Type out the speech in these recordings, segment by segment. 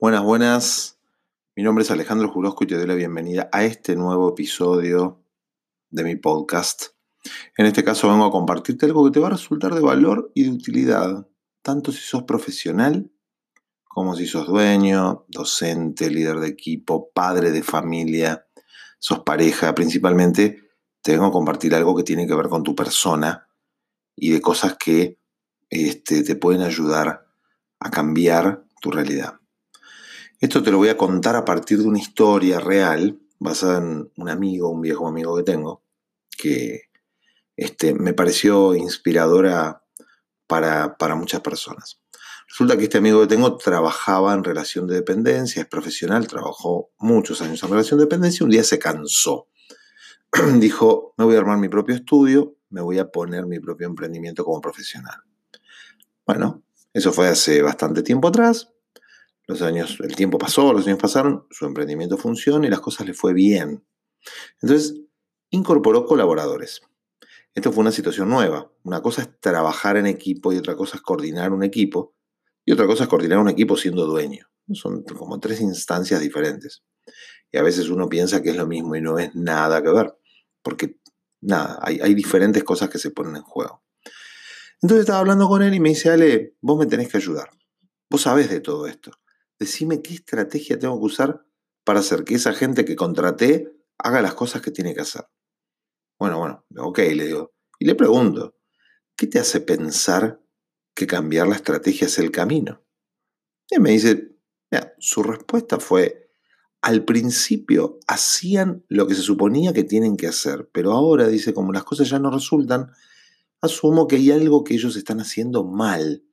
Buenas, buenas. Mi nombre es Alejandro Jurosco y te doy la bienvenida a este nuevo episodio de mi podcast. En este caso vengo a compartirte algo que te va a resultar de valor y de utilidad, tanto si sos profesional como si sos dueño, docente, líder de equipo, padre de familia, sos pareja, principalmente te vengo a compartir algo que tiene que ver con tu persona y de cosas que este, te pueden ayudar a cambiar tu realidad. Esto te lo voy a contar a partir de una historia real, basada en un amigo, un viejo amigo que tengo, que este, me pareció inspiradora para, para muchas personas. Resulta que este amigo que tengo trabajaba en relación de dependencia, es profesional, trabajó muchos años en relación de dependencia un día se cansó. Dijo, me voy a armar mi propio estudio, me voy a poner mi propio emprendimiento como profesional. Bueno, eso fue hace bastante tiempo atrás, los años, el tiempo pasó, los años pasaron, su emprendimiento funcionó y las cosas le fue bien. Entonces, incorporó colaboradores. Esto fue una situación nueva. Una cosa es trabajar en equipo y otra cosa es coordinar un equipo. Y otra cosa es coordinar un equipo siendo dueño. Son como tres instancias diferentes. Y a veces uno piensa que es lo mismo y no es nada que ver. Porque, nada, hay, hay diferentes cosas que se ponen en juego. Entonces estaba hablando con él y me dice, Ale, vos me tenés que ayudar. Vos sabés de todo esto decime qué estrategia tengo que usar para hacer que esa gente que contraté haga las cosas que tiene que hacer. Bueno, bueno, ok, le digo. Y le pregunto, ¿qué te hace pensar que cambiar la estrategia es el camino? Y me dice, su respuesta fue, al principio hacían lo que se suponía que tienen que hacer, pero ahora dice, como las cosas ya no resultan, asumo que hay algo que ellos están haciendo mal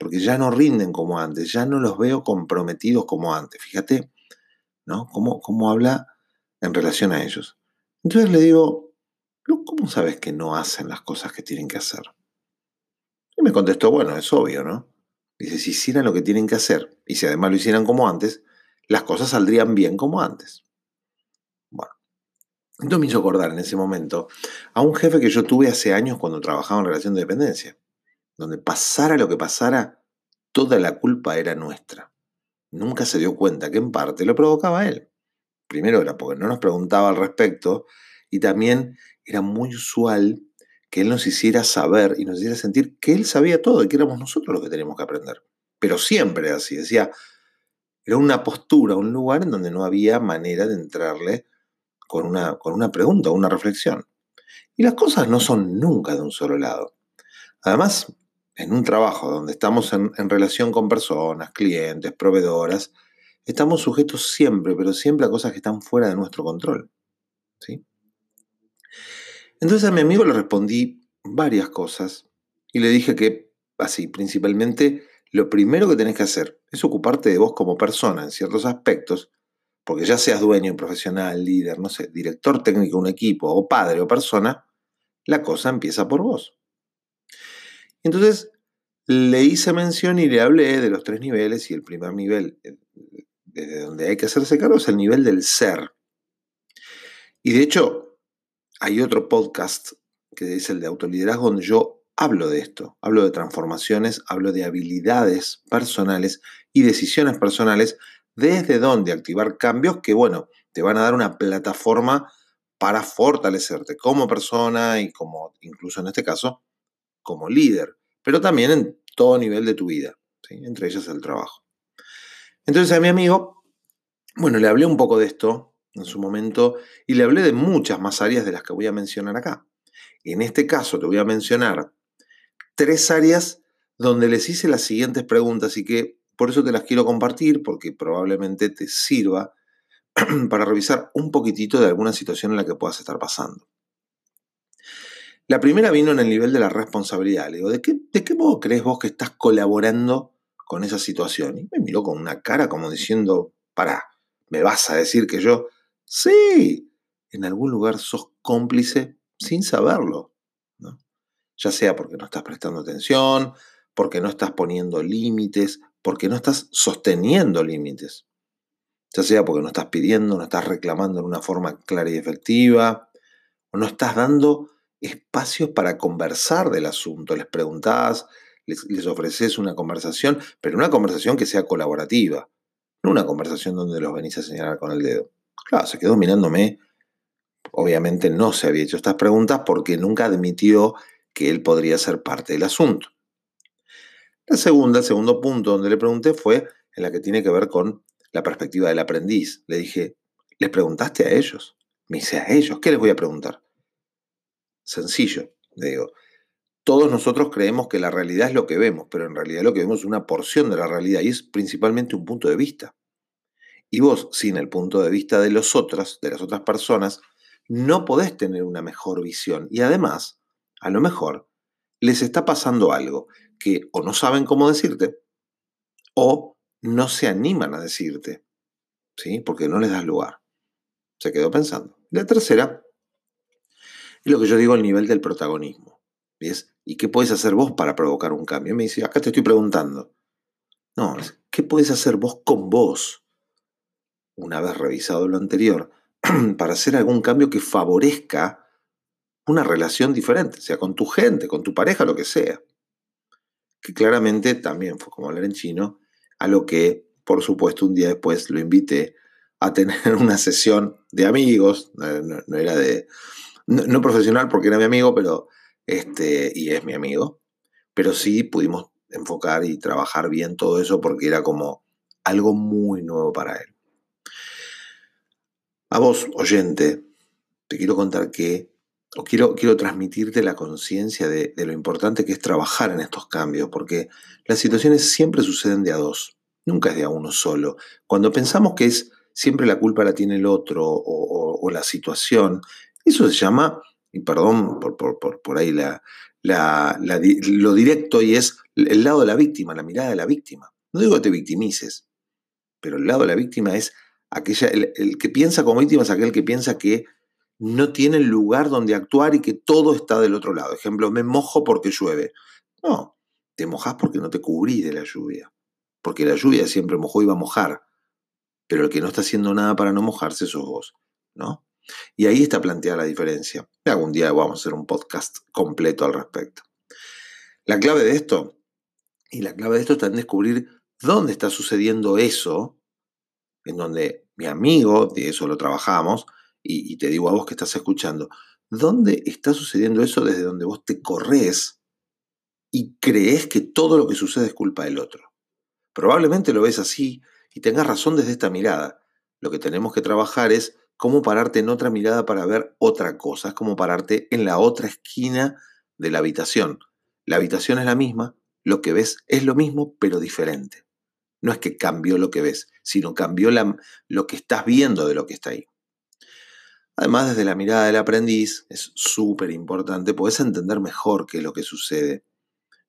porque ya no rinden como antes, ya no los veo comprometidos como antes. Fíjate, ¿no? ¿Cómo, cómo habla en relación a ellos? Entonces le digo, ¿cómo sabes que no hacen las cosas que tienen que hacer? Y me contestó, bueno, es obvio, ¿no? Dice, si hicieran lo que tienen que hacer y si además lo hicieran como antes, las cosas saldrían bien como antes. Bueno, entonces me hizo acordar en ese momento a un jefe que yo tuve hace años cuando trabajaba en relación de dependencia donde pasara lo que pasara, toda la culpa era nuestra. Nunca se dio cuenta que en parte lo provocaba él. Primero era porque no nos preguntaba al respecto y también era muy usual que él nos hiciera saber y nos hiciera sentir que él sabía todo y que éramos nosotros los que teníamos que aprender. Pero siempre así, decía, era una postura, un lugar en donde no había manera de entrarle con una, con una pregunta, una reflexión. Y las cosas no son nunca de un solo lado. Además, en un trabajo donde estamos en, relación con personas, clientes, proveedoras, estamos sujetos siempre, pero siempre a cosas que están fuera de nuestro control. ¿sí? Entonces a mi amigo le respondí varias cosas y le dije que, así, principalmente, lo primero que tenés que hacer es ocuparte de vos como persona en ciertos aspectos, porque ya seas dueño, profesional, líder, no sé, director técnico de un equipo o padre o persona, la cosa empieza por vos. Entonces le hice mención y le hablé de los tres niveles y el primer nivel, eh, desde donde hay que hacerse cargo, es el nivel del ser. Y de hecho, hay otro podcast que es el de autoliderazgo donde yo hablo de esto, hablo de transformaciones, hablo de habilidades personales y decisiones personales, desde donde activar cambios que, bueno, te van a dar una plataforma para fortalecerte como persona y como, incluso en este caso, como líder, pero también en todo nivel de tu vida, entre ellas el trabajo. Entonces a mi amigo, bueno, le hablé un poco de esto en su momento y le hablé de muchas más áreas de las que voy a mencionar acá. En este caso te voy a mencionar tres áreas donde les hice las siguientes preguntas y que por eso te las quiero compartir porque probablemente te sirva para revisar un poquitito de alguna situación en la que puedas estar pasando. La primera vino en el nivel de la responsabilidad. Le digo, ¿de qué, ¿de qué modo crees vos que estás colaborando con esa situación? Y me miró con una cara como diciendo, para, ¿me vas a decir que yo? Sí, en algún lugar sos cómplice sin saberlo. ¿no? Ya sea porque no estás prestando atención, porque no estás poniendo límites, porque no estás sosteniendo límites. Ya sea porque no estás pidiendo, no estás reclamando en una forma clara y efectiva, o no estás dando espacios para conversar del asunto. Les preguntás, les, ofreces una conversación, pero una conversación que sea colaborativa. No una conversación donde los venís a señalar con el dedo. Claro, se quedó mirándome. Obviamente no se había hecho estas preguntas porque nunca admitió que él podría ser parte del asunto. La segunda, el segundo punto donde le pregunté fue en la que tiene que ver con la perspectiva del aprendiz. Le dije, ¿les preguntaste a ellos? Me dice, a ellos, ¿qué les voy a preguntar? Sencillo, digo. Todos nosotros creemos que la realidad es lo que vemos, pero en realidad lo que vemos es una porción de la realidad y es principalmente un punto de vista. Y vos, sin el punto de vista de los otros, de las otras personas, no podés tener una mejor visión. Y además, a lo mejor, les está pasando algo que o no saben cómo decirte o no se animan a decirte, ¿sí? Porque no les das lugar. Se quedó pensando. La tercera es lo que yo digo el nivel del protagonismo. ¿Y qué puedes hacer vos para provocar un cambio? me dice, acá te estoy preguntando. No, ¿qué puedes hacer vos con vos? Una vez revisado lo anterior, para hacer algún cambio que favorezca una relación diferente, sea con tu gente, con tu pareja, lo que sea. Que claramente también fue como hablar en chino, a lo que, por supuesto, un día después lo invité a tener una sesión de amigos, no, era de, no, profesional porque era mi amigo, pero, este, y es mi amigo, pero sí pudimos enfocar y trabajar bien todo eso porque era como algo muy nuevo para él. A vos, oyente, te quiero contar que, o quiero, quiero transmitirte la conciencia de, de lo importante que es trabajar en estos cambios, porque las situaciones siempre suceden de a dos, nunca es de a uno solo. Cuando pensamos que es siempre la culpa la tiene el otro o, la situación, eso se llama, y perdón por, ahí la, lo directo y es el lado de la víctima, la mirada de la víctima. No digo que te victimices, pero el lado de la víctima es aquella, el, que piensa como víctima es aquel que piensa que no tiene lugar donde actuar y que todo está del otro lado. Ejemplo, me mojo porque llueve. No, te mojas porque no te cubrí de la lluvia. Porque la lluvia siempre mojó y va a mojar. Pero el que no está haciendo nada para no mojarse sos vos, ¿no? Y ahí está planteada la diferencia. Algún día vamos a hacer un podcast completo al respecto. La clave de esto, y la clave de esto está en descubrir dónde está sucediendo eso en donde mi amigo, de eso lo trabajamos, y, te digo a vos que estás escuchando, ¿dónde está sucediendo eso desde donde vos te corres y crees que todo lo que sucede es culpa del otro? Probablemente lo ves así y tengas razón desde esta mirada. Lo que tenemos que trabajar es cómo pararte en otra mirada para ver otra cosa, es como pararte en la otra esquina de la habitación. La habitación es la misma, lo que ves es lo mismo, pero diferente. No es que cambió lo que ves, sino cambió lo que estás viendo de lo que está ahí. Además, desde la mirada del aprendiz, es súper importante, puedes entender mejor qué es lo que sucede.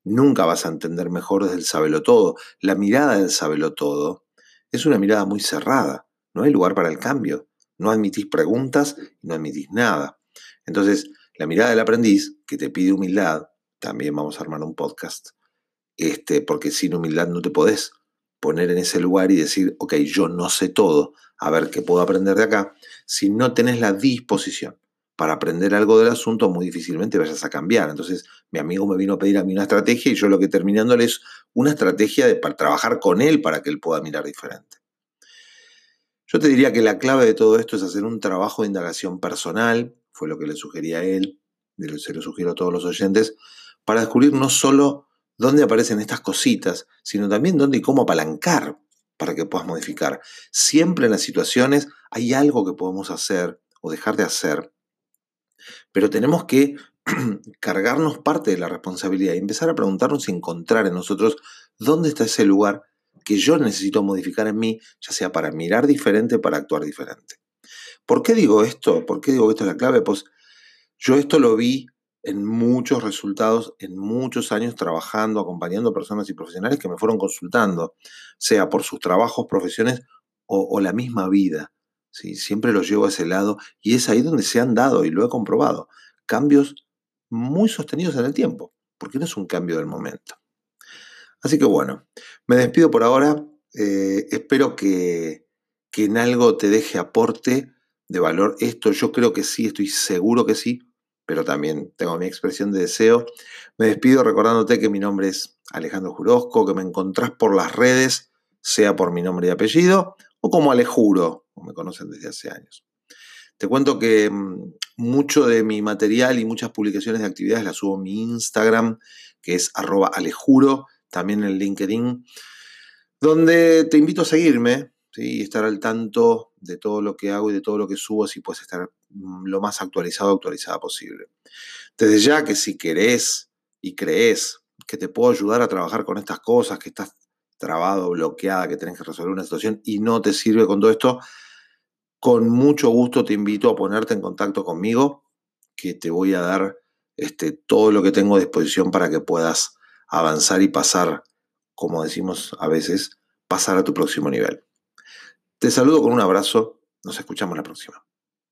Nunca vas a entender mejor desde el sabelo todo. La mirada del sabelo todo es una mirada muy cerrada. No hay lugar para el cambio. No admitís preguntas no admitís nada. Entonces, la mirada del aprendiz, que te pide humildad, también vamos a armar un podcast, este, porque sin humildad no te podés poner en ese lugar y decir, ok, yo no sé todo, a ver qué puedo aprender de acá, si no tenés la disposición para aprender algo del asunto, muy difícilmente vayas a cambiar. Entonces, mi amigo me vino a pedir a mí una estrategia y yo lo que terminándole es una estrategia de, para trabajar con él para que él pueda mirar diferente. Yo te diría que la clave de todo esto es hacer un trabajo de indagación personal, fue lo que le sugería a él, se lo sugiero a todos los oyentes, para descubrir no solo dónde aparecen estas cositas, sino también dónde y cómo apalancar para que puedas modificar. Siempre en las situaciones hay algo que podemos hacer o dejar de hacer, pero tenemos que cargarnos parte de la responsabilidad y empezar a preguntarnos y encontrar en nosotros dónde está ese lugar que yo necesito modificar en mí, ya sea para mirar diferente, para actuar diferente. ¿Por qué digo esto? ¿Por qué digo que esto es la clave? Pues yo esto lo vi en muchos resultados, en muchos años trabajando, acompañando personas y profesionales que me fueron consultando, sea por sus trabajos, profesiones o, la misma vida. ¿sí? Siempre los llevo a ese lado y es ahí donde se han dado, y lo he comprobado, cambios muy sostenidos en el tiempo, porque no es un cambio del momento. Así que bueno, me despido por ahora. Eh, espero que, que en algo te deje aporte de valor esto. Yo creo que sí, estoy seguro que sí pero también tengo mi expresión de deseo. Me despido recordándote que mi nombre es Alejandro Jurosco, que me encontrás por las redes sea por mi nombre y apellido, o como Alejuro, como me conocen desde hace años. Te cuento que mm, mucho de mi material y muchas publicaciones de actividades las subo en mi Instagram, que es arroba alejuro, también en LinkedIn, donde te invito a seguirme y estar al tanto de todo lo que hago y de todo lo que subo, si puedes estar mm, lo más actualizado, actualizada posible. Desde ya que si querés y crees que te puedo ayudar a trabajar con estas cosas, que estás trabado, bloqueada, que tenés que resolver una situación y no te sirve con todo esto, con mucho gusto te invito a ponerte en contacto conmigo, que te voy a dar este, todo lo que tengo a disposición para que puedas avanzar y pasar, como decimos a veces, pasar a tu próximo nivel. Te saludo con un abrazo, nos escuchamos la próxima.